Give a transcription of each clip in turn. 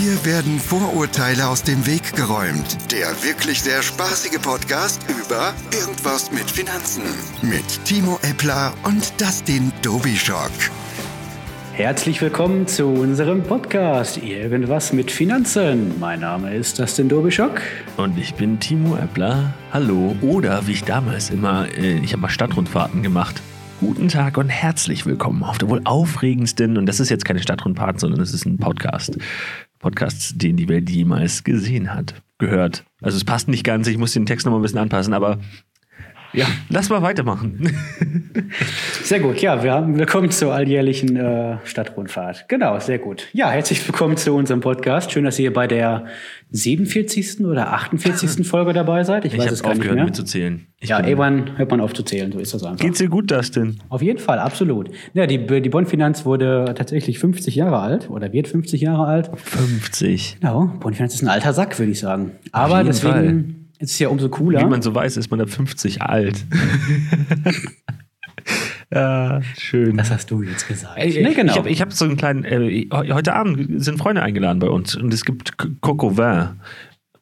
Hier werden Vorurteile aus dem Weg geräumt. Der wirklich sehr spaßige Podcast über Irgendwas mit Finanzen. Mit Timo Eppler und Dustin Dobischock. Herzlich willkommen zu unserem Podcast Irgendwas mit Finanzen. Mein Name ist Dustin Dobischock. Und ich bin Timo Eppler. Hallo. Oder wie ich damals immer, äh, ich habe mal Stadtrundfahrten gemacht. Guten Tag und herzlich willkommen auf der wohl aufregendsten, und das ist jetzt keine Stadtrundfahrt, sondern es ist ein Podcast. Podcast, den die Welt jemals gesehen hat, gehört. Also es passt nicht ganz, ich muss den Text noch mal ein bisschen anpassen, aber ja, lass mal weitermachen. Sehr gut, ja, wir haben willkommen zur alljährlichen äh, Stadtrundfahrt. Genau, sehr gut. Ja, herzlich willkommen zu unserem Podcast. Schön, dass ihr bei der 47. oder 48. Folge dabei seid. Ich, ich weiß es gar nicht mehr. mitzuzählen. Ich ja, irgendwann hört man auf zu zählen, so ist das einfach. Geht's dir gut, Dustin? Auf jeden Fall, absolut. Ja, die, die Bonn-Finanz wurde tatsächlich 50 Jahre alt oder wird 50 Jahre alt. 50. Genau, Bonn-Finanz ist ein alter Sack, würde ich sagen. Aber deswegen... Fall ist ja umso cooler. Wie man so weiß, ist man ab 50 alt. ja, schön. Das hast du jetzt gesagt. Ey, nee, genau. Ich habe hab so einen kleinen. Äh, heute Abend sind Freunde eingeladen bei uns und es gibt Coco Vin.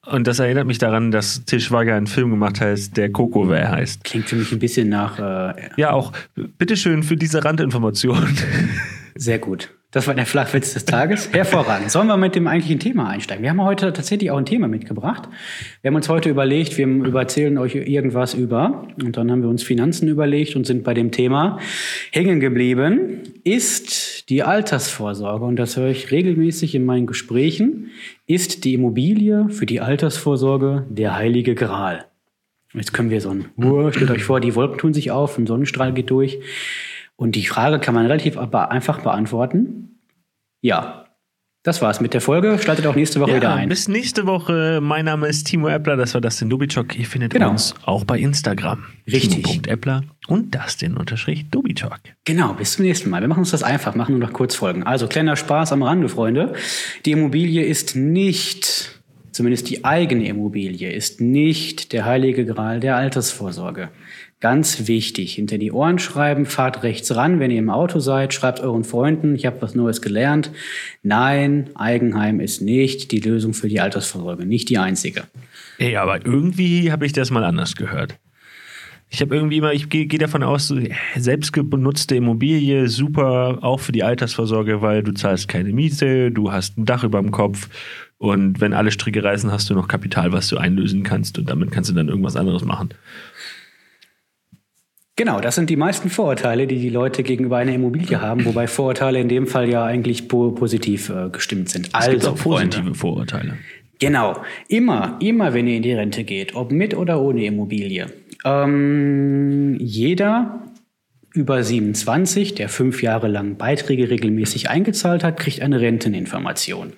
Und das erinnert mich daran, dass Til Schweiger einen Film gemacht hat, der Coco Vin heißt. Klingt für mich ein bisschen nach. Äh, ja, auch. Bitteschön für diese Randinformation. Sehr gut. Das war der Flachwitz des Tages. Hervorragend. Sollen wir mit dem eigentlichen Thema einsteigen? Wir haben heute tatsächlich auch ein Thema mitgebracht. Wir haben uns heute überlegt, wir erzählen euch irgendwas über. Und dann haben wir uns Finanzen überlegt und sind bei dem Thema hängen geblieben. Ist die Altersvorsorge, und das höre ich regelmäßig in meinen Gesprächen, ist die Immobilie für die Altersvorsorge der heilige Gral? Jetzt können wir so ein, stellt euch vor, die Wolken tun sich auf, ein Sonnenstrahl geht durch. Und die Frage kann man relativ einfach beantworten. Ja. Das war's mit der Folge. Startet auch nächste Woche ja, wieder ein. Bis nächste Woche. Mein Name ist Timo Eppler. Das war Dustin Dubichok. Ihr findet genau. uns auch bei Instagram. Richtig. Timo.eppler und Dustin-Dubichok. Genau. Bis zum nächsten Mal. Wir machen uns das einfach. Machen nur noch kurz Folgen. Also kleiner Spaß am Rande, Freunde. Die Immobilie ist nicht, zumindest die eigene Immobilie, ist nicht der heilige Gral der Altersvorsorge. Ganz wichtig, hinter die Ohren schreiben, fahrt rechts ran, wenn ihr im Auto seid, schreibt euren Freunden, ich habe was Neues gelernt. Nein, Eigenheim ist nicht die Lösung für die Altersvorsorge, nicht die einzige. Ey, aber irgendwie habe ich das mal anders gehört. Ich habe irgendwie immer, ich gehe geh davon aus, selbstgenutzte Immobilie, super, auch für die Altersvorsorge, weil du zahlst keine Miete, du hast ein Dach über dem Kopf und wenn alle Stricke reißen, hast du noch Kapital, was du einlösen kannst und damit kannst du dann irgendwas anderes machen. Genau, das sind die meisten Vorurteile, die die Leute gegenüber einer Immobilie haben, wobei Vorurteile in dem Fall ja eigentlich po positiv äh, gestimmt sind. Es also gibt auch positive. Vorurteile. Genau, immer, immer, wenn ihr in die Rente geht, ob mit oder ohne Immobilie. Ähm, jeder über 27, der fünf Jahre lang Beiträge regelmäßig eingezahlt hat, kriegt eine Renteninformation.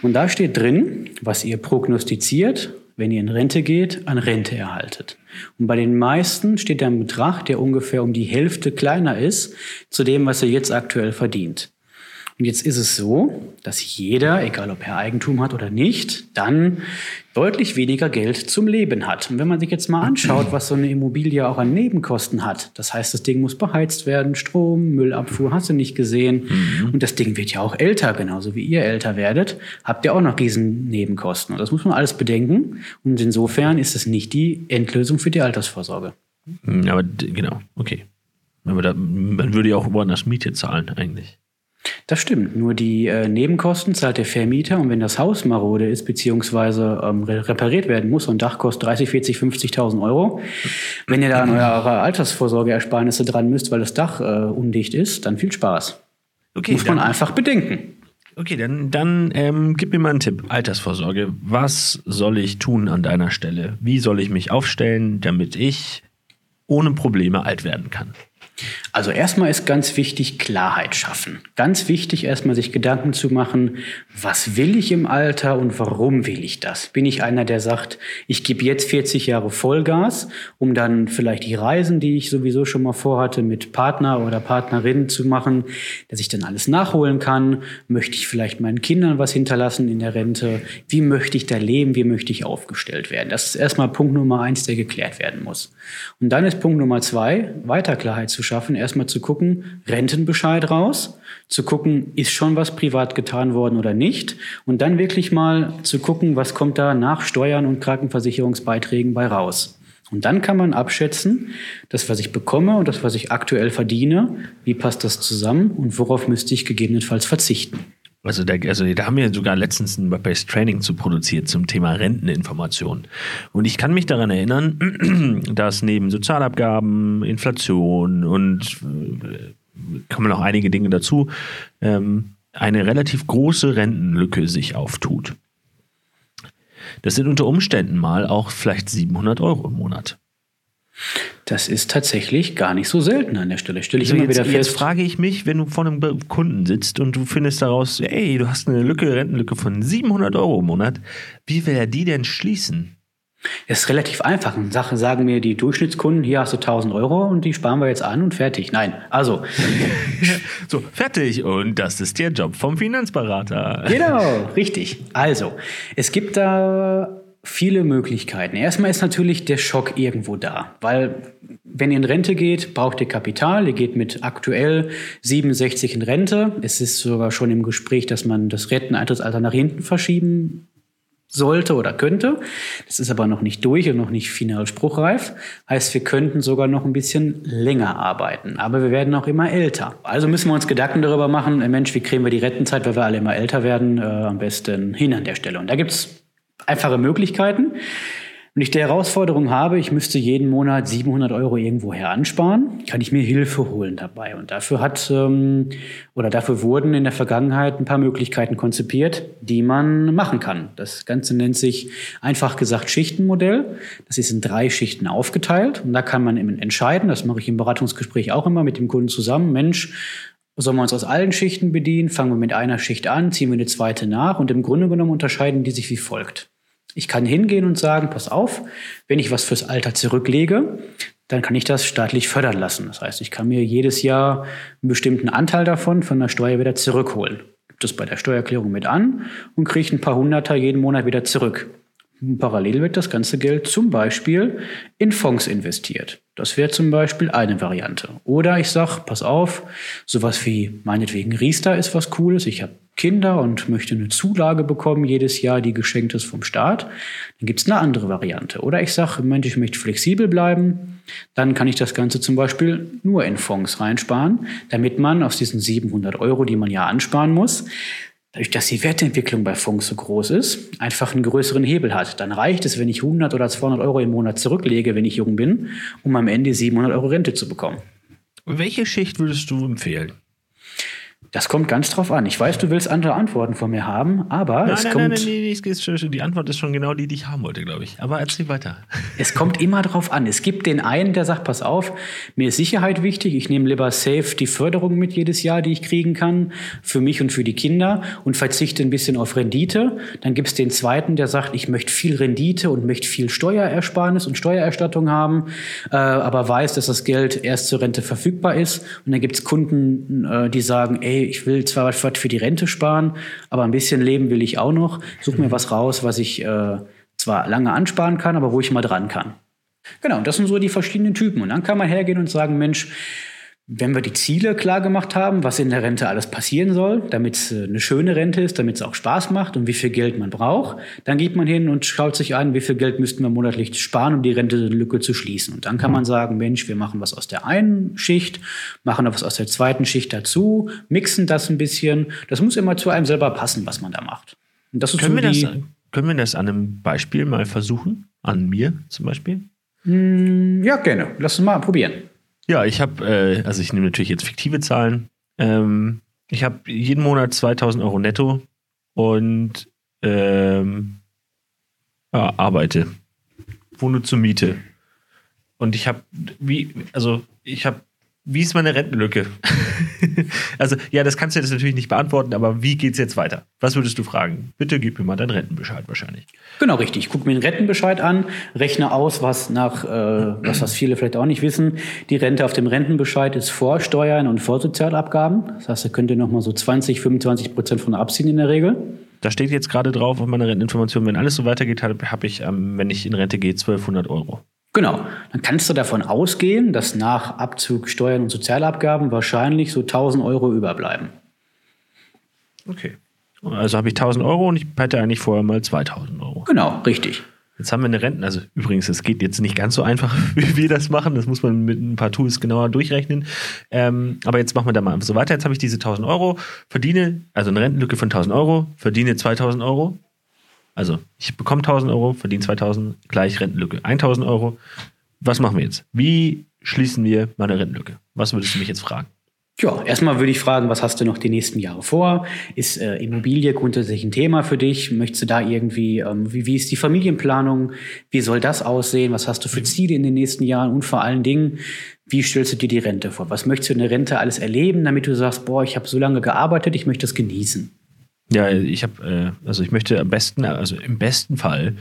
Und da steht drin, was ihr prognostiziert, wenn ihr in Rente geht, an Rente erhaltet. Und bei den meisten steht ein Betrag, der ungefähr um die Hälfte kleiner ist zu dem, was er jetzt aktuell verdient. Und jetzt ist es so, dass jeder, egal ob er Eigentum hat oder nicht, dann deutlich weniger Geld zum Leben hat. Und wenn man sich jetzt mal anschaut, was so eine Immobilie auch an Nebenkosten hat, das heißt, das Ding muss beheizt werden, Strom, Müllabfuhr, hast du nicht gesehen. Mhm. Und das Ding wird ja auch älter, genauso wie ihr älter werdet, habt ihr auch noch riesen Nebenkosten. Und das muss man alles bedenken. Und insofern ist es nicht die Endlösung für die Altersvorsorge. Mhm, aber genau, okay. Aber da, man würde ja auch woanders Miete zahlen eigentlich. Das stimmt. Nur die äh, Nebenkosten zahlt der Vermieter und wenn das Haus marode ist beziehungsweise ähm, repariert werden muss, so ein Dach kostet 30, 40, 50.000 Euro. Wenn ihr da an eure Altersvorsorgeersparnisse dran müsst, weil das Dach äh, undicht ist, dann viel Spaß. Okay, Muss man einfach bedenken. Okay, dann, dann ähm, gib mir mal einen Tipp. Altersvorsorge. Was soll ich tun an deiner Stelle? Wie soll ich mich aufstellen, damit ich ohne Probleme alt werden kann? Also erstmal ist ganz wichtig Klarheit schaffen. Ganz wichtig erstmal sich Gedanken zu machen, was will ich im Alter und warum will ich das? Bin ich einer, der sagt, ich gebe jetzt 40 Jahre Vollgas, um dann vielleicht die Reisen, die ich sowieso schon mal vorhatte, mit Partner oder Partnerin zu machen, dass ich dann alles nachholen kann? Möchte ich vielleicht meinen Kindern was hinterlassen in der Rente? Wie möchte ich da leben? Wie möchte ich aufgestellt werden? Das ist erstmal Punkt Nummer eins, der geklärt werden muss. Und dann ist Punkt Nummer zwei, weiter Klarheit zu schaffen erstmal zu gucken, Rentenbescheid raus, zu gucken, ist schon was privat getan worden oder nicht. Und dann wirklich mal zu gucken, was kommt da nach Steuern und Krankenversicherungsbeiträgen bei raus. Und dann kann man abschätzen, das, was ich bekomme und das, was ich aktuell verdiene, wie passt das zusammen und worauf müsste ich gegebenenfalls verzichten. Also, der, also da haben wir sogar letztens ein Web-Based Training zu produziert zum Thema Renteninformation. Und ich kann mich daran erinnern, dass neben Sozialabgaben, Inflation und äh, kommen noch einige Dinge dazu, ähm, eine relativ große Rentenlücke sich auftut. Das sind unter Umständen mal auch vielleicht 700 Euro im Monat. Das ist tatsächlich gar nicht so selten an der Stelle. Stelle ich Also immer jetzt, wieder fest. jetzt frage ich mich, wenn du vor einem Kunden sitzt und du findest daraus, ey, du hast eine Lücke, Rentenlücke von 700 Euro im Monat, wie will er die denn schließen? Es ist relativ einfach. Eine Sache sagen mir die Durchschnittskunden, hier hast du 1000 Euro und die sparen wir jetzt an und fertig. Nein, also So, fertig. Und das ist der Job vom Finanzberater. Genau, richtig. Also, es gibt da viele Möglichkeiten. Erstmal ist natürlich der Schock irgendwo da, weil wenn ihr in Rente geht, braucht ihr Kapital. Ihr geht mit aktuell 67 in Rente. Es ist sogar schon im Gespräch, dass man das Renteneintrittsalter nach hinten verschieben sollte oder könnte. Das ist aber noch nicht durch und noch nicht final spruchreif. Heißt, wir könnten sogar noch ein bisschen länger arbeiten. Aber wir werden auch immer älter. Also müssen wir uns Gedanken darüber machen, äh, Mensch, wie kriegen wir die Rentenzeit, weil wir alle immer älter werden, äh, am besten hin an der Stelle. Und da gibt's einfache Möglichkeiten. Wenn ich die Herausforderung habe, ich müsste jeden Monat 700 Euro irgendwoher ansparen, kann ich mir Hilfe holen dabei. Und dafür hat ähm, oder dafür wurden in der Vergangenheit ein paar Möglichkeiten konzipiert, die man machen kann. Das Ganze nennt sich einfach gesagt Schichtenmodell. Das ist in drei Schichten aufgeteilt und da kann man eben entscheiden. Das mache ich im Beratungsgespräch auch immer mit dem Kunden zusammen. Mensch, Sollen wir uns aus allen Schichten bedienen? Fangen wir mit einer Schicht an, ziehen wir eine zweite nach und im Grunde genommen unterscheiden die sich wie folgt. Ich kann hingehen und sagen, pass auf, wenn ich was fürs Alter zurücklege, dann kann ich das staatlich fördern lassen. Das heißt, ich kann mir jedes Jahr einen bestimmten Anteil davon von der Steuer wieder zurückholen. Gibt das bei der Steuererklärung mit an und kriege ein paar Hunderter jeden Monat wieder zurück. Parallel wird das ganze Geld zum Beispiel in Fonds investiert. Das wäre zum Beispiel eine Variante. Oder ich sage, pass auf, sowas wie meinetwegen Riester ist was Cooles. Ich habe Kinder und möchte eine Zulage bekommen jedes Jahr, die geschenkt ist vom Staat. Dann gibt es eine andere Variante. Oder ich sage, Mensch, ich möchte flexibel bleiben. Dann kann ich das Ganze zum Beispiel nur in Fonds reinsparen, damit man aus diesen 700 Euro, die man ja ansparen muss, dadurch, dass die Wertentwicklung bei Fonds so groß ist, einfach einen größeren Hebel hat. Dann reicht es, wenn ich 100 oder 200 Euro im Monat zurücklege, wenn ich jung bin, um am Ende 700 Euro Rente zu bekommen. Welche Schicht würdest du empfehlen? Das kommt ganz drauf an. Ich weiß, du willst andere Antworten von mir haben, aber Nein, es, nein, kommt, nein, nein, geht schon- die Antwort ist schon genau die, die ich haben wollte, glaube ich. Aber erzähl weiter. es kommt immer drauf an. Es gibt den einen, der sagt, pass auf, mir ist Sicherheit wichtig. Ich nehme lieber safe die Förderung mit jedes Jahr, die ich kriegen kann, für mich und für die Kinder und verzichte ein bisschen auf Rendite. Dann gibt es den zweiten, der sagt, ich möchte viel Rendite und möchte viel Steuerersparnis und Steuererstattung haben, äh, aber weiß, dass das Geld erst zur Rente verfügbar ist. Und dann gibt es Kunden, äh, die sagen, ey, ich will zwar was für die Rente sparen, aber ein bisschen leben will ich auch noch. Such mir was raus, was ich äh, zwar lange ansparen kann, aber wo ich mal dran kann. Genau, und das sind so die verschiedenen Typen. Und dann kann man hergehen und sagen, Mensch, wenn wir die Ziele klar gemacht haben, was in der Rente alles passieren soll, damit es äh, eine schöne Rente ist, damit es auch Spaß macht und wie viel Geld man braucht, dann geht man hin und schaut sich an, wie viel Geld müssten wir monatlich sparen, um die Rentelücke zu schließen. Und dann kann man sagen, Mensch, wir machen was aus der einen Schicht, machen noch was aus der zweiten Schicht dazu, mixen das ein bisschen. Das muss immer zu einem selber passen, was man da macht. Und das ist Können so wir, das, können wir das an einem Beispiel mal versuchen? An mir zum Beispiel? Ja, gerne. Lass uns mal probieren. Ja, ich habe, äh, also ich nehme natürlich jetzt fiktive Zahlen. Ähm, ich habe jeden Monat 2000 Euro netto und ähm, ja, arbeite. Wohne zur Miete. Und ich habe, wie, also ich habe, wie ist meine Rentenlücke? also, ja, das kannst du jetzt natürlich nicht beantworten, aber wie geht's jetzt weiter? Was würdest du fragen? Bitte gib mir mal deinen Rentenbescheid wahrscheinlich. Genau, richtig. Ich gucke mir den Rentenbescheid an, rechne aus, was nach, äh, was, was viele vielleicht auch nicht wissen. Die Rente auf dem Rentenbescheid ist vor Steuern und vor Sozialabgaben. Das heißt, da könnt ihr nochmal so 20, 25 Prozent von abziehen in der Regel. Da steht jetzt gerade drauf auf meiner Renteninformation, wenn alles so weitergeht, habe hab ich, ähm, wenn ich in Rente gehe, 1200 Euro. Genau. Dann kannst du davon ausgehen, dass nach Abzug Steuern und Sozialabgaben wahrscheinlich so 1000 Euro überbleiben. Okay. Also habe ich 1000 Euro und ich hätte eigentlich vorher mal 2000 Euro. Genau, richtig. Jetzt haben wir eine Renten, also übrigens, es geht jetzt nicht ganz so einfach, wie wir das machen. Das muss man mit ein paar Tools genauer durchrechnen. Ähm, aber jetzt machen wir da mal so weiter. Jetzt habe ich diese 1000 Euro, verdiene, also eine Rentenlücke von 1000 Euro, verdiene 2000 Euro. Also ich bekomme 1000 Euro, verdiene 2000, gleich Rentenlücke 1000 Euro. Was machen wir jetzt? Wie schließen wir meine Rentenlücke? Was würdest du mich jetzt fragen? Ja, erstmal würde ich fragen, was hast du noch die nächsten Jahre vor? Ist äh, Immobilie grundsätzlich ein Thema für dich? Möchtest du da irgendwie, ähm, wie, wie ist die Familienplanung? Wie soll das aussehen? Was hast du für Ziele in den nächsten Jahren? Und vor allen Dingen, wie stellst du dir die Rente vor? Was möchtest du in der Rente alles erleben, damit du sagst, boah, ich habe so lange gearbeitet, ich möchte das genießen? Ja, ich habe, äh, also ich möchte am besten, also im besten Fall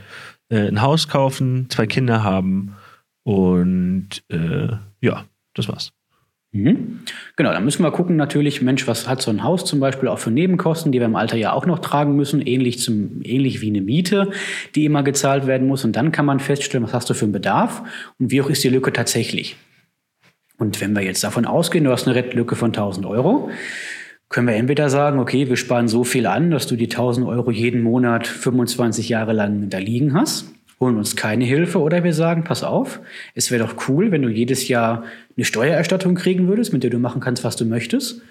äh, ein Haus kaufen, zwei Kinder haben und äh, ja, das war's. Mhm. Genau, dann müssen wir gucken natürlich, Mensch, was hat so ein Haus zum Beispiel auch für Nebenkosten, die wir im Alter ja auch noch tragen müssen, ähnlich, zum, ähnlich wie eine Miete, die immer gezahlt werden muss. Und dann kann man feststellen, was hast du für einen Bedarf und wie hoch ist die Lücke tatsächlich. Und wenn wir jetzt davon ausgehen, du hast eine Rentlücke von 1000 Euro, können wir entweder sagen, okay, wir sparen so viel an, dass du die 1000 Euro jeden Monat 25 Jahre lang da liegen hast holen uns keine Hilfe oder wir sagen, pass auf, es wäre doch cool, wenn du jedes Jahr eine Steuererstattung kriegen würdest, mit der du machen kannst, was du möchtest.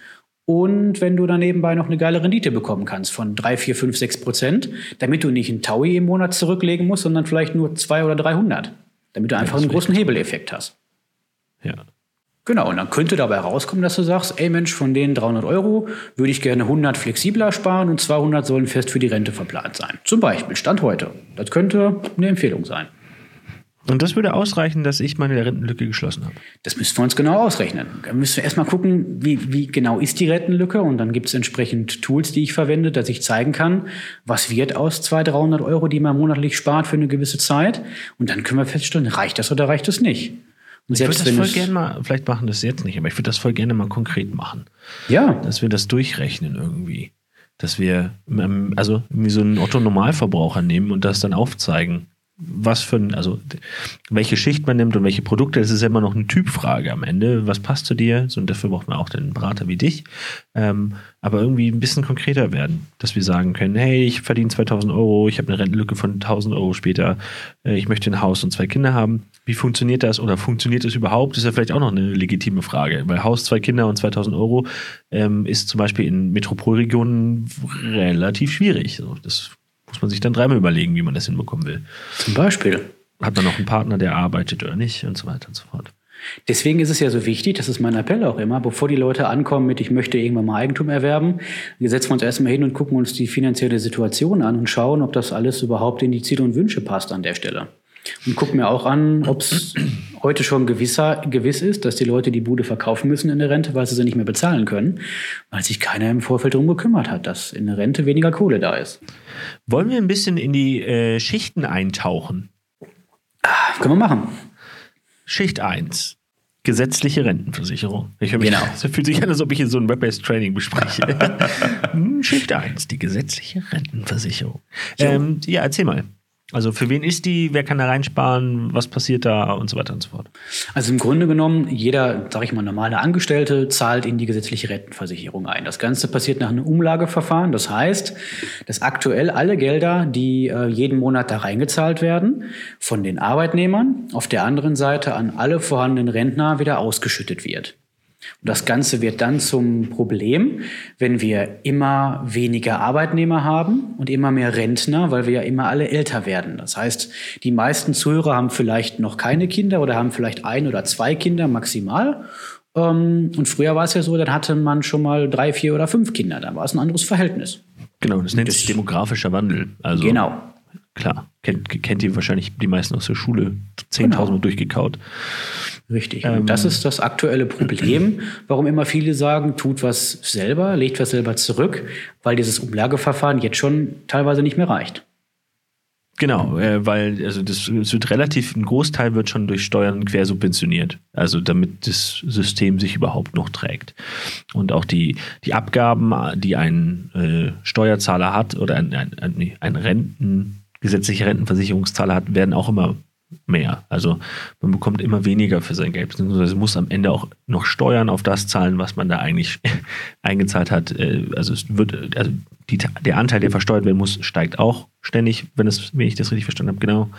Und wenn du dann nebenbei noch eine geile Rendite bekommen kannst von 3, 4, 5, 6 Prozent, damit du nicht einen Taui im Monat zurücklegen musst, sondern vielleicht nur 2 oder 300, damit du einfach einen großen Hebeleffekt hast. Ja, Genau, und dann könnte dabei rauskommen, dass du sagst, ey Mensch, von den 300 Euro würde ich gerne 100 flexibler sparen und 200 sollen fest für die Rente verplant sein. Zum Beispiel, Stand heute. Das könnte eine Empfehlung sein. Und das würde ausreichen, dass ich meine Rentenlücke geschlossen habe. Das müssten wir uns genau ausrechnen. Da müssen wir erstmal gucken, wie, wie genau ist die Rentenlücke. Und dann gibt es entsprechend Tools, die ich verwende, dass ich zeigen kann, was wird aus 200, 300 Euro, die man monatlich spart für eine gewisse Zeit. Und dann können wir feststellen, reicht das oder reicht das nicht. Ich würde das voll gerne mal, vielleicht machen das jetzt nicht, aber ich würde das voll gerne mal konkret machen. Ja. Dass wir das durchrechnen irgendwie. Dass wir, ähm, also wie so einen Otto-Normalverbraucher nehmen und das dann aufzeigen was für also welche Schicht man nimmt und welche Produkte, das ist ja immer noch eine Typfrage am Ende. Was passt zu dir? So, und dafür braucht man auch den Berater wie dich. Ähm, aber irgendwie ein bisschen konkreter werden, dass wir sagen können, hey, ich verdiene 2000 Euro, ich habe eine Rentenlücke von 1000 Euro später, äh, ich möchte ein Haus und zwei Kinder haben. Wie funktioniert das oder funktioniert das überhaupt? Das ist ja vielleicht auch noch eine legitime Frage, weil Haus, zwei Kinder und 2000 Euro ähm, ist zum Beispiel in Metropolregionen relativ schwierig. So, das muss man sich dann dreimal überlegen, wie man das hinbekommen will. Zum Beispiel. Hat man noch einen Partner, der arbeitet oder nicht und so weiter und so fort. Deswegen ist es ja so wichtig, das ist mein Appell auch immer, bevor die Leute ankommen mit, ich möchte irgendwann mal Eigentum erwerben, setzen wir uns erstmal hin und gucken uns die finanzielle Situation an und schauen, ob das alles überhaupt in die Ziele und Wünsche passt an der Stelle. Und gucken mir auch an, ob es heute schon gewisser, gewiss ist, dass die Leute die Bude verkaufen müssen in der Rente, weil sie sie nicht mehr bezahlen können, weil sich keiner im Vorfeld darum gekümmert hat, dass in der Rente weniger Kohle da ist. Wollen wir ein bisschen in die äh, Schichten eintauchen? Ah, können wir machen. Schicht 1. Gesetzliche Rentenversicherung. Ich mich, genau. Es fühlt sich an, als ob ich hier so ein Web-based Training bespreche. Hm, Schicht 1, die gesetzliche Rentenversicherung. Ähm, ja, erzähl mal. Also für wen ist die, wer kann da reinsparen, was passiert da und so weiter und so fort. Also im Grunde genommen, jeder, sage ich mal, normale Angestellte zahlt in die gesetzliche Rentenversicherung ein. Das Ganze passiert nach einem Umlageverfahren. Das heißt, dass aktuell alle Gelder, die äh, jeden Monat da reingezahlt werden, von den Arbeitnehmern auf der anderen Seite an alle vorhandenen Rentner wieder ausgeschüttet wird. Und das Ganze wird dann zum Problem, wenn wir immer weniger Arbeitnehmer haben und immer mehr Rentner, weil wir ja immer alle älter werden. Das heißt, die meisten Zuhörer haben vielleicht noch keine Kinder oder haben vielleicht ein oder zwei Kinder maximal. Ähm, und früher war es ja so, dann hatte man schon mal drei, vier oder fünf Kinder. Dann war es ein anderes Verhältnis. Genau, das nennt sich demografischer Wandel. Also genau. Klar, kennt, kennt ihr wahrscheinlich die meisten aus der Schule, 10.000 genau. durchgekaut. Richtig. Ähm, das ist das aktuelle Problem, warum immer viele sagen, tut was selber, legt was selber zurück, weil dieses Umlageverfahren jetzt schon teilweise nicht mehr reicht. Genau, äh, weil also das, das, wird relativ, ein Großteil wird schon durch Steuern quersubventioniert, also damit das System sich überhaupt noch trägt. Und auch die, die Abgaben, die ein äh, Steuerzahler hat oder ein, ein, ein, ein Renten, gesetzliche Rentenversicherungszahler hat, werden auch immer mehr. Also man bekommt immer weniger für sein Geld, beziehungsweise muss am Ende auch noch Steuern auf das zahlen, was man da eigentlich eingezahlt hat. Äh, also es wird, also die, der Anteil, der versteuert werden muss, steigt auch ständig, wenn, es, wenn ich das richtig verstanden habe, genau.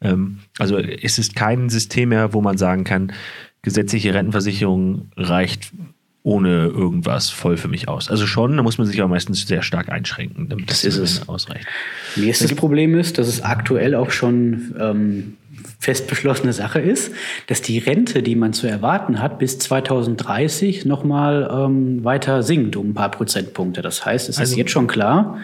Ähm, also es ist kein System mehr, wo man sagen kann, gesetzliche Rentenversicherung reicht ohne irgendwas voll für mich aus. Also schon, da muss man sich aber meistens sehr stark einschränken, damit das, das ist es. ausreicht. Nächstes Problem ist, dass es aktuell auch schon ähm, fest beschlossene Sache ist, dass die Rente, die man zu erwarten hat, bis 2030 nochmal ähm, weiter sinkt um ein paar Prozentpunkte. Das heißt, es also, ist jetzt schon klar.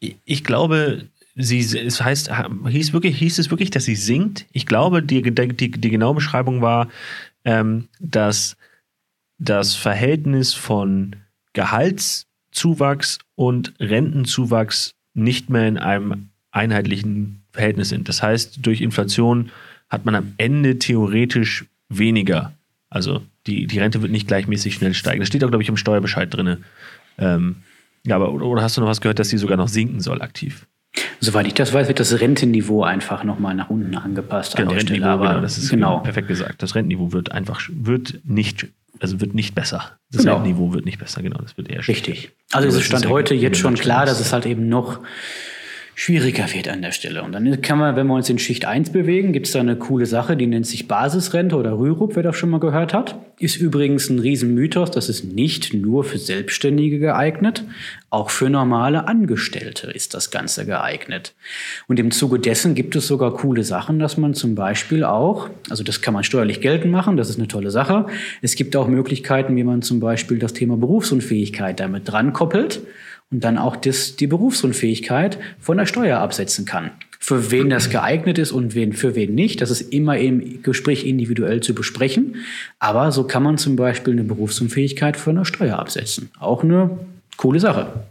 Ich, ich glaube, sie, es heißt, hieß, wirklich, hieß es wirklich, dass sie sinkt? Ich glaube, die, die, die genaue Beschreibung war, ähm, dass das Verhältnis von Gehaltszuwachs und Rentenzuwachs nicht mehr in einem einheitlichen Verhältnis sind. Das heißt, durch Inflation hat man am Ende theoretisch weniger. Also die, die Rente wird nicht gleichmäßig schnell steigen. Das steht auch, glaube ich, im Steuerbescheid drin. Ähm, ja, aber oder hast du noch was gehört, dass sie sogar noch sinken soll aktiv? Soweit ich das weiß, wird das Rentenniveau einfach nochmal nach unten angepasst genau, an der Stelle. Aber genau, das ist genau. perfekt gesagt. Das Rentenniveau wird einfach wird nicht also wird nicht besser. Das genau. Rentenniveau wird nicht besser, genau. Das wird eher schlechter. Richtig. Also, also es stand heute jetzt schon klar, dass es halt eben noch schwieriger wird an der Stelle. Und dann kann man, wenn wir uns in Schicht 1 bewegen, gibt es da eine coole Sache, die nennt sich Basisrente oder Rürup, wer das schon mal gehört hat. Ist übrigens ein Riesenmythos, das ist nicht nur für Selbstständige geeignet, auch für normale Angestellte ist das Ganze geeignet. Und im Zuge dessen gibt es sogar coole Sachen, dass man zum Beispiel auch, also das kann man steuerlich geltend machen, das ist eine tolle Sache. Es gibt auch Möglichkeiten, wie man zum Beispiel das Thema Berufsunfähigkeit damit dran koppelt und dann auch das, die Berufsunfähigkeit von der Steuer absetzen kann. Für wen das geeignet ist und wen, für wen nicht, das ist immer im Gespräch individuell zu besprechen. Aber so kann man zum Beispiel eine Berufsunfähigkeit von der Steuer absetzen. Auch eine coole Sache.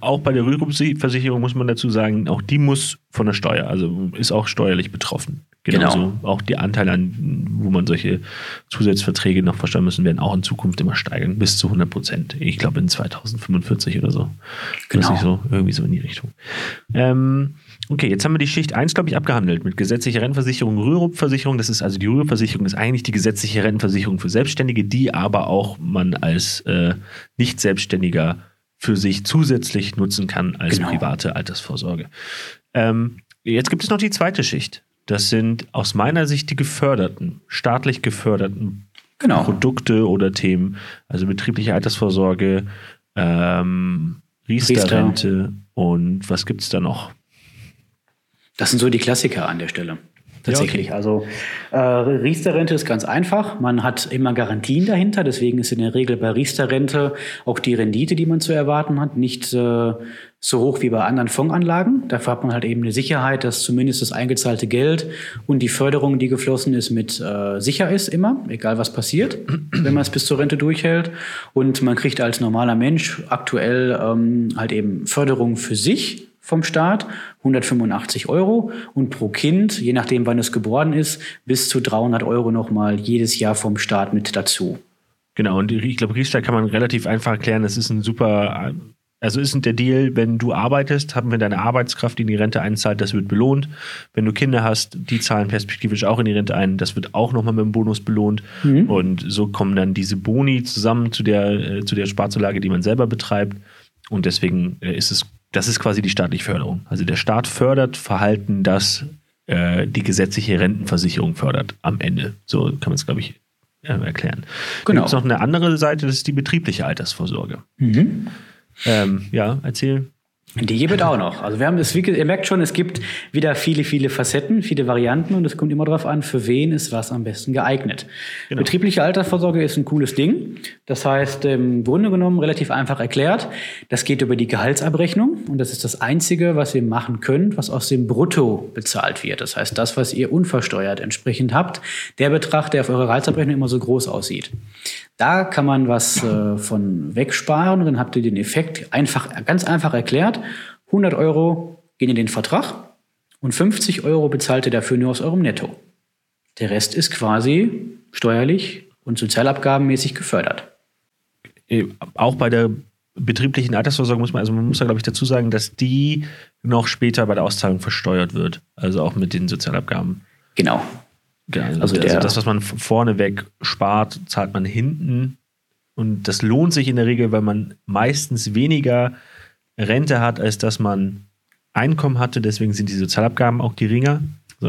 Auch bei der Rückversicherung muss man dazu sagen, auch die muss von der Steuer, also ist auch steuerlich betroffen. Genauso genau. auch die Anteile, an, wo man solche Zusatzverträge noch versteuern müssen, werden auch in Zukunft immer steigern, bis zu 100 Prozent. Ich glaube in 2045 oder so. Genau. So, irgendwie so in die Richtung. Ähm, okay, jetzt haben wir die Schicht 1, glaube ich, abgehandelt mit gesetzlicher Rentenversicherung, Rürup-Versicherung. Das ist also die Rürup-Versicherung ist eigentlich die gesetzliche Rentenversicherung für Selbstständige, die aber auch man als äh, Nicht-Selbstständiger für sich zusätzlich nutzen kann als genau. private Altersvorsorge. Ähm, jetzt gibt es noch die zweite Schicht. Das sind aus meiner Sicht die geförderten, staatlich geförderten genau. Produkte oder Themen. Also betriebliche Altersvorsorge, ähm, Riester-Rente und was gibt es da noch? Das sind so die Klassiker an der Stelle. Tatsächlich. Ja, okay. Also äh, Riester-Rente ist ganz einfach. Man hat immer Garantien dahinter. Deswegen ist in der Regel bei Riester-Rente auch die Rendite, die man zu erwarten hat, nicht äh, so hoch wie bei anderen Fondsanlagen. Dafür hat man halt eben eine Sicherheit, dass zumindest das eingezahlte Geld und die Förderung, die geflossen ist, mit äh, sicher ist immer, egal was passiert, wenn man es bis zur Rente durchhält. Und man kriegt als normaler Mensch aktuell ähm, halt eben Förderung für sich vom Staat, 185 Euro und pro Kind, je nachdem wann es geboren ist, bis zu 300 Euro nochmal jedes Jahr vom Staat mit dazu. Genau, und ich glaube, Riester kann man relativ einfach erklären. Das ist ein super also ist der Deal, wenn du arbeitest, haben wir deine Arbeitskraft in die Rente einzahlt, das wird belohnt. Wenn du Kinder hast, die zahlen perspektivisch auch in die Rente ein, das wird auch nochmal mit dem Bonus belohnt. Mhm. Und so kommen dann diese Boni zusammen zu der, äh, zu der Sparzulage, die man selber betreibt. Und deswegen äh, ist es, das ist quasi die staatliche Förderung. Also der Staat fördert Verhalten, das äh, die gesetzliche Rentenversicherung fördert am Ende. So kann man es, glaube ich, äh, erklären. Genau. Gibt es noch eine andere Seite, das ist die betriebliche Altersvorsorge. Mhm. Ähm, ja, erzähl. Die gibt es auch noch. Also wir haben das, ihr merkt schon, es gibt wieder viele, viele Facetten, viele Varianten und es kommt immer darauf an, für wen ist was am besten geeignet. Genau. Betriebliche Altersvorsorge ist ein cooles Ding. Das heißt, im Grunde genommen relativ einfach erklärt, das geht über die Gehaltsabrechnung und das ist das Einzige, was ihr machen könnt, was aus dem Brutto bezahlt wird. Das heißt, das, was ihr unversteuert entsprechend habt, der Betrag, der auf eurer Gehaltsabrechnung immer so groß aussieht. Da kann man was äh, von wegsparen und dann habt ihr den Effekt einfach, ganz einfach erklärt. 100 Euro gehen in den Vertrag und 50 Euro bezahlt ihr dafür nur aus eurem Netto. Der Rest ist quasi steuerlich und sozialabgabenmäßig gefördert. Äh, auch bei der betrieblichen Altersvorsorge muss man, also man muss da glaube ich dazu sagen, dass die noch später bei der Auszahlung versteuert wird. Also auch mit den Sozialabgaben. Genau. Ja, also, also, also das, was man vorneweg spart, zahlt man hinten. Und das lohnt sich in der Regel, weil man meistens weniger Rente hat, als dass man Einkommen hatte. Deswegen sind die Sozialabgaben auch geringer.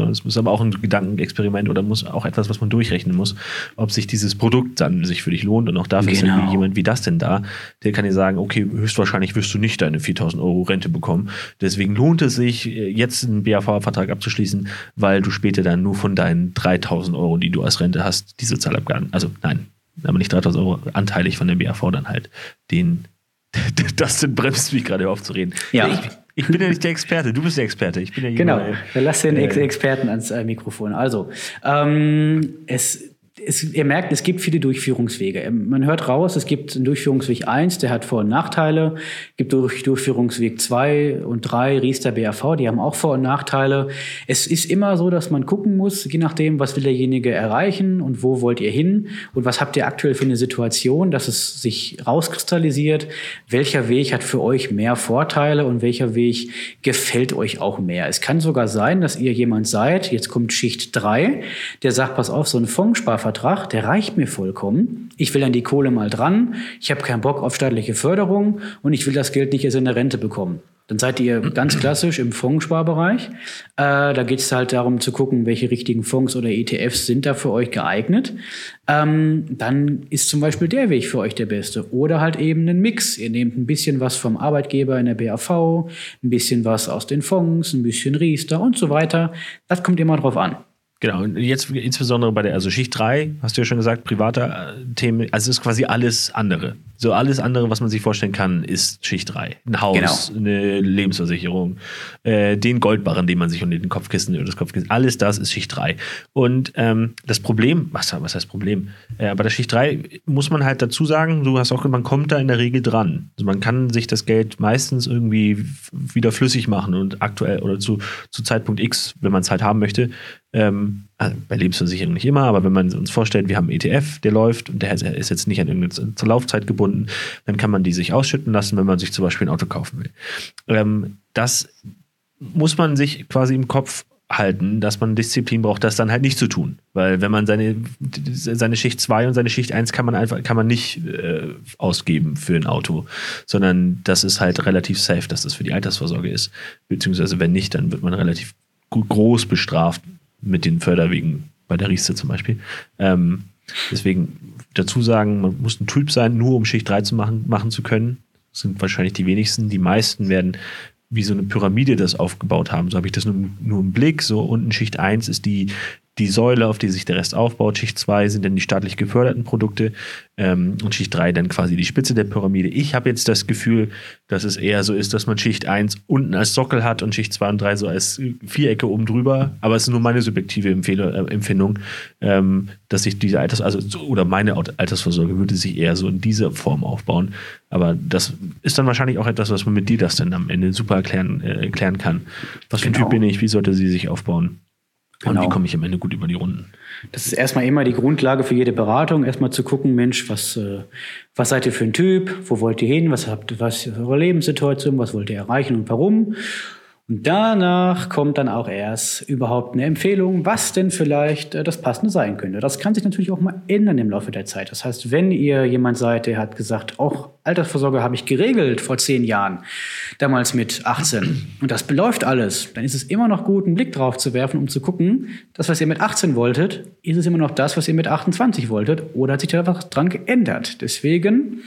Es ist aber auch ein Gedankenexperiment oder muss auch etwas, was man durchrechnen muss, ob sich dieses Produkt dann sich für dich lohnt. Und auch dafür genau. ist jemand wie das denn da, der kann dir sagen, okay, höchstwahrscheinlich wirst du nicht deine 4000 Euro Rente bekommen. Deswegen lohnt es sich, jetzt einen BAV-Vertrag abzuschließen, weil du später dann nur von deinen 3000 Euro, die du als Rente hast, die Sozialabgaben, also nein, aber nicht 3000 Euro anteilig von der BAV dann halt, den das sind bremst mich gerade aufzureden. Ja. Ich, ich bin ja nicht der Experte, du bist der Experte. Ich bin ja genau, lass den Ex Experten ans äh, Mikrofon. Also, ähm, es es, ihr merkt, es gibt viele Durchführungswege. Ähm, man hört raus, es gibt einen Durchführungsweg 1, der hat Vor- und Nachteile. Es gibt durch Durchführungsweg 2 und 3, Riester BAV, die haben auch Vor- und Nachteile. Es ist immer so, dass man gucken muss, je nachdem, was will derjenige erreichen und wo wollt ihr hin und was habt ihr aktuell für eine Situation, dass es sich rauskristallisiert, welcher Weg hat für euch mehr Vorteile und welcher Weg gefällt euch auch mehr. Es kann sogar sein, dass ihr jemand seid, jetzt kommt Schicht 3, der sagt, pass auf, so ein Fondssparvertrag Vertrag, der reicht mir vollkommen. Ich will an die Kohle mal dran. Ich habe keinen Bock auf staatliche Förderung und ich will das Geld nicht erst in der Rente bekommen. Dann seid ihr ganz klassisch im Fondssparbereich. Äh, da geht es halt darum zu gucken, welche richtigen Fonds oder ETFs sind da für euch geeignet. Ähm, dann ist zum Beispiel der Weg für euch der beste. Oder halt eben ein Mix. Ihr nehmt ein bisschen was vom Arbeitgeber in der BAV, ein bisschen was aus den Fonds, ein bisschen Riester und so weiter. Das kommt immer drauf an. Genau, und jetzt insbesondere bei der, also Schicht 3, hast du ja schon gesagt, private äh, Themen, also es ist quasi alles andere. So alles andere, was man sich vorstellen kann, ist Schicht 3. Ein Haus, genau. eine Lebensversicherung, äh, den Goldbarren, den man sich unter den Kopfkissen oder das Kopfkissen, alles das ist Schicht 3. Und ähm, das Problem, was, was heißt Problem? Äh, bei der Schicht 3 muss man halt dazu sagen, du hast auch, man kommt da in der Regel dran. Also man kann sich das Geld meistens irgendwie wieder flüssig machen und aktuell oder zu, zu Zeitpunkt X, wenn man es halt haben möchte, ähm, also bei Lebensversicherung nicht immer, aber wenn man uns vorstellt, wir haben einen ETF, der läuft und der ist jetzt nicht an irgendeine zur Laufzeit gebunden, dann kann man die sich ausschütten lassen, wenn man sich zum Beispiel ein Auto kaufen will. Ähm, das muss man sich quasi im Kopf halten, dass man Disziplin braucht, das dann halt nicht zu tun. Weil wenn man seine, seine Schicht 2 und seine Schicht 1 kann man einfach, kann man nicht äh, ausgeben für ein Auto, sondern das ist halt relativ safe, dass das für die Altersvorsorge ist. Beziehungsweise wenn nicht, dann wird man relativ groß bestraft, mit den Förderwegen bei der Rieste zum Beispiel. Ähm, deswegen dazu sagen, man muss ein Typ sein, nur um Schicht 3 zu machen, machen zu können. Das sind wahrscheinlich die wenigsten. Die meisten werden wie so eine Pyramide das aufgebaut haben. So habe ich das nur, nur im Blick. So unten Schicht 1 ist die die Säule, auf die sich der Rest aufbaut. Schicht 2 sind dann die staatlich geförderten Produkte ähm, und Schicht 3 dann quasi die Spitze der Pyramide. Ich habe jetzt das Gefühl, dass es eher so ist, dass man Schicht 1 unten als Sockel hat und Schicht 2 und 3 so als Vierecke oben drüber. Aber es ist nur meine subjektive Empfehlung, äh, Empfindung, ähm, dass sich diese Alters, also oder meine Altersvorsorge würde sich eher so in dieser Form aufbauen. Aber das ist dann wahrscheinlich auch etwas, was man mit dir das dann am Ende super erklären, äh, erklären kann. Was für ein genau. Typ bin ich? Wie sollte sie sich aufbauen? Genau. Und wie genau. komme ich am Ende gut über die Runden? Das ist erstmal immer die Grundlage für jede Beratung, erstmal zu gucken, Mensch, was, äh, was seid ihr für ein Typ? Wo wollt ihr hin? Was habt was ist eure Lebenssituation? Was wollt ihr erreichen und warum? Und danach kommt dann auch erst überhaupt eine Empfehlung, was denn vielleicht äh, das Passende sein könnte. Das kann sich natürlich auch mal ändern im Laufe der Zeit. Das heißt, wenn ihr jemand seid, der hat gesagt, auch Altersvorsorge habe ich geregelt vor zehn Jahren, damals mit 18, und das beläuft alles, dann ist es immer noch gut, einen Blick drauf zu werfen, um zu gucken, das, was ihr mit 18 wolltet, ist es immer noch das, was ihr mit 28 wolltet, oder hat sich da was dran geändert? Deswegen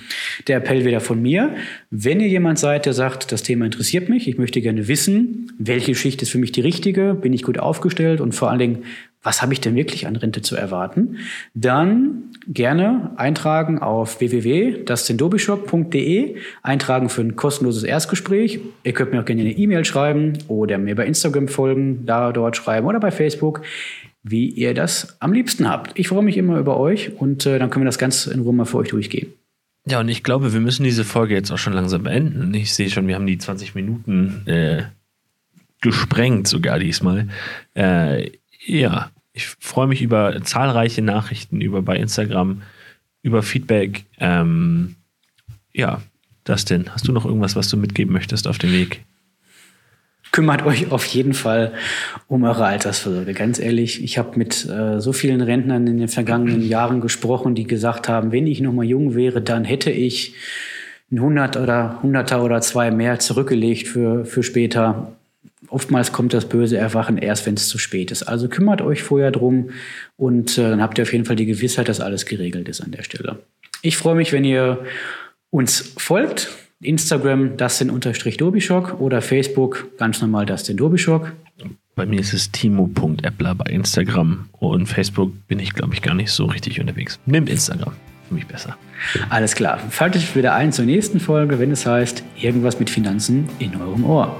der Appell wieder von mir, wenn ihr jemand seid, der sagt, das Thema interessiert mich, ich möchte gerne wissen, welche Schicht ist für mich die richtige, bin ich gut aufgestellt und vor allen Dingen, was habe ich denn wirklich an Rente zu erwarten, dann gerne eintragen auf www.dastindobishop.de, eintragen für ein kostenloses Erstgespräch. Ihr könnt mir auch gerne eine E-Mail schreiben oder mir bei Instagram folgen, da dort schreiben oder bei Facebook, wie ihr das am liebsten habt. Ich freue mich immer über euch und äh, dann können wir das Ganze in Ruhe mal für euch durchgehen. Ja, und ich glaube, wir müssen diese Folge jetzt auch schon langsam beenden. Ich sehe schon, wir haben die 20 Minuten äh, gesprengt sogar diesmal. Äh, ja, ich freue mich über zahlreiche Nachrichten über bei Instagram, über Feedback. Ähm, ja, Dustin, hast du noch irgendwas, was du mitgeben möchtest auf dem Weg? kümmert euch auf jeden Fall um eure Altersvorsorge. Ganz ehrlich, ich habe mit äh, so vielen Rentnern in den vergangenen Jahren gesprochen, die gesagt haben, wenn ich noch mal jung wäre, dann hätte ich ein 100 oder 100er oder zwei mehr zurückgelegt für, für später. Oftmals kommt das böse Erwachen erst, wenn es zu spät ist. Also kümmert euch vorher drum und äh, dann habt ihr auf jeden Fall die Gewissheit, dass alles geregelt ist an der Stelle. Ich freue mich, wenn ihr uns folgt. Instagram Dustin unterstrich Dobischock oder Facebook ganz normal Dustin Dobischock. Bei mir ist es timo.appler bei Instagram und Facebook bin ich, glaube ich, gar nicht so richtig unterwegs. Nehmt Instagram, für mich besser. Alles klar. Faltet wieder ein zur nächsten Folge, wenn es heißt, irgendwas mit Finanzen in eurem Ohr.